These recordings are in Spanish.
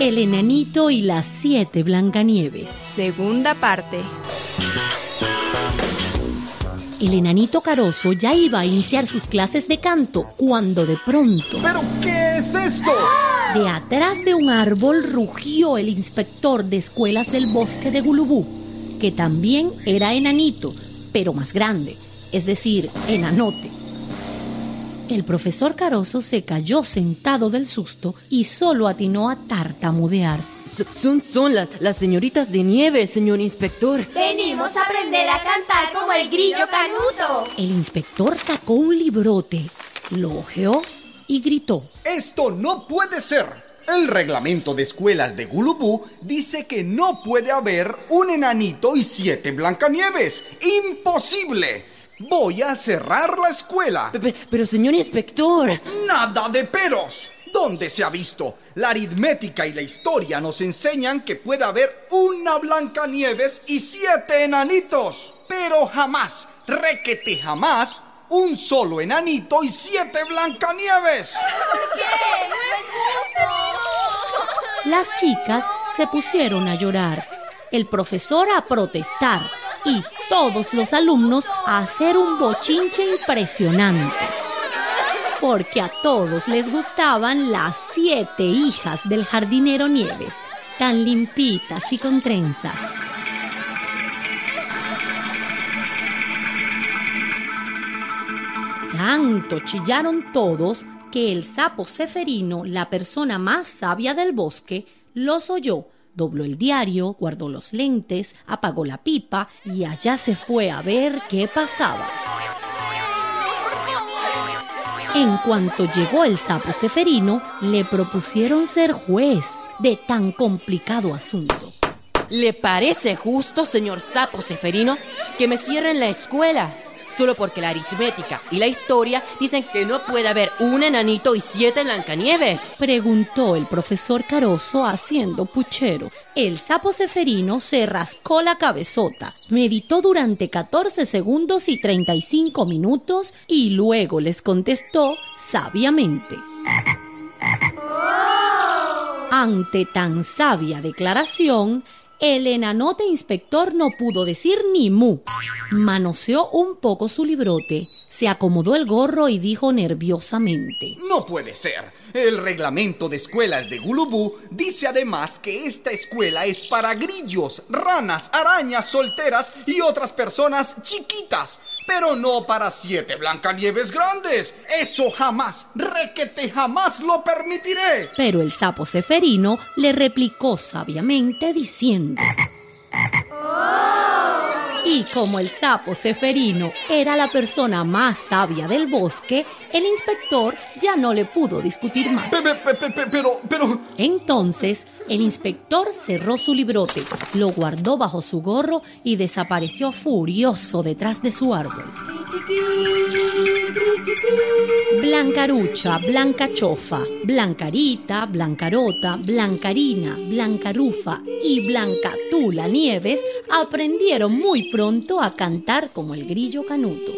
El enanito y las siete Blancanieves. Segunda parte. El enanito Caroso ya iba a iniciar sus clases de canto cuando de pronto... ¿Pero qué es esto? De atrás de un árbol rugió el inspector de escuelas del bosque de Gulubú, que también era enanito, pero más grande, es decir, enanote. El profesor Caroso se cayó sentado del susto y solo atinó a tartamudear. Son, son las, las señoritas de nieve, señor inspector. Venimos a aprender a cantar como el grillo canuto. El inspector sacó un librote, lo ojeó y gritó. Esto no puede ser. El reglamento de escuelas de Gulubú dice que no puede haber un enanito y siete Blancanieves. ¡Imposible! Voy a cerrar la escuela. Pero, señor inspector. Nada de peros. ¿Dónde se ha visto? La aritmética y la historia nos enseñan que puede haber una Blancanieves y siete enanitos. Pero jamás, requete jamás, un solo enanito y siete Blancanieves. ¿Por qué? No es justo. Las chicas se pusieron a llorar, el profesor a protestar y todos los alumnos a hacer un bochinche impresionante. Porque a todos les gustaban las siete hijas del jardinero Nieves, tan limpitas y con trenzas. Tanto chillaron todos que el sapo Ceferino, la persona más sabia del bosque, los oyó dobló el diario, guardó los lentes, apagó la pipa y allá se fue a ver qué pasaba. En cuanto llegó el sapo Ceferino, le propusieron ser juez de tan complicado asunto. ¿Le parece justo, señor sapo Ceferino, que me cierren la escuela? Solo porque la aritmética y la historia dicen que no puede haber un enanito y siete Blancanieves? Preguntó el profesor Caroso haciendo pucheros. El sapo ceferino se rascó la cabezota, meditó durante 14 segundos y 35 minutos y luego les contestó sabiamente. Ante tan sabia declaración, el enanote inspector no pudo decir ni mu. Manoseó un poco su librote, se acomodó el gorro y dijo nerviosamente. No puede ser. El reglamento de escuelas de Gulubú dice además que esta escuela es para grillos, ranas, arañas solteras y otras personas chiquitas pero no para siete Blancanieves grandes. Eso jamás, requete jamás lo permitiré. Pero el sapo Ceferino le replicó sabiamente diciendo... Y como el sapo Ceferino era la persona más sabia del bosque, el inspector ya no le pudo discutir más. Pero, pero... Entonces, el inspector cerró su librote, lo guardó bajo su gorro y desapareció furioso detrás de su árbol. Blancarucha, Blancachofa, Blancarita, Blancarota, Blancarina, Blancarufa y Blancatula Nieves aprendieron muy pronto a cantar como el grillo canuto.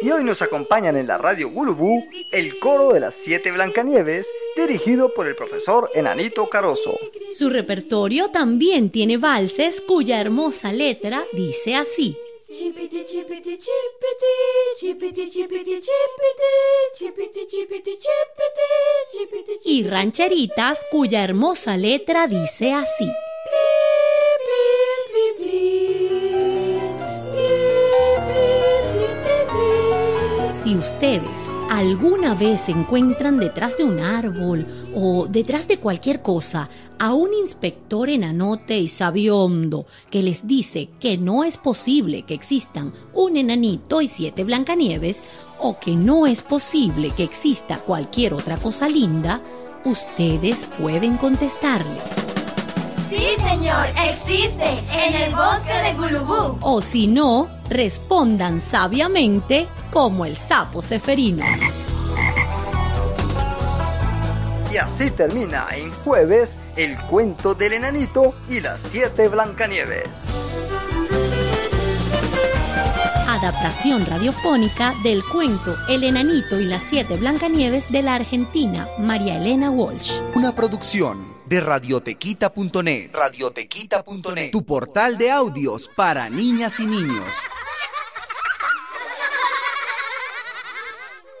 Y hoy nos acompañan en la radio Gulubú el coro de las siete Blancanieves, dirigido por el profesor Enanito Caroso. Su repertorio también tiene valses cuya hermosa letra dice así. Y rancheritas cuya hermosa letra dice así. Si ustedes alguna vez encuentran detrás de un árbol o detrás de cualquier cosa a un inspector enanote y sabiondo que les dice que no es posible que existan un enanito y siete Blancanieves o que no es posible que exista cualquier otra cosa linda, ustedes pueden contestarle. Sí, señor, existe en el bosque de Gulubú. O si no, respondan sabiamente como el sapo ceferino. Y así termina en jueves el cuento del enanito y las siete Blancanieves. adaptación radiofónica del cuento El enanito y las siete Blancanieves de la argentina María Elena Walsh. Una producción de radiotequita.net. Radiotequita.net. Tu portal de audios para niñas y niños.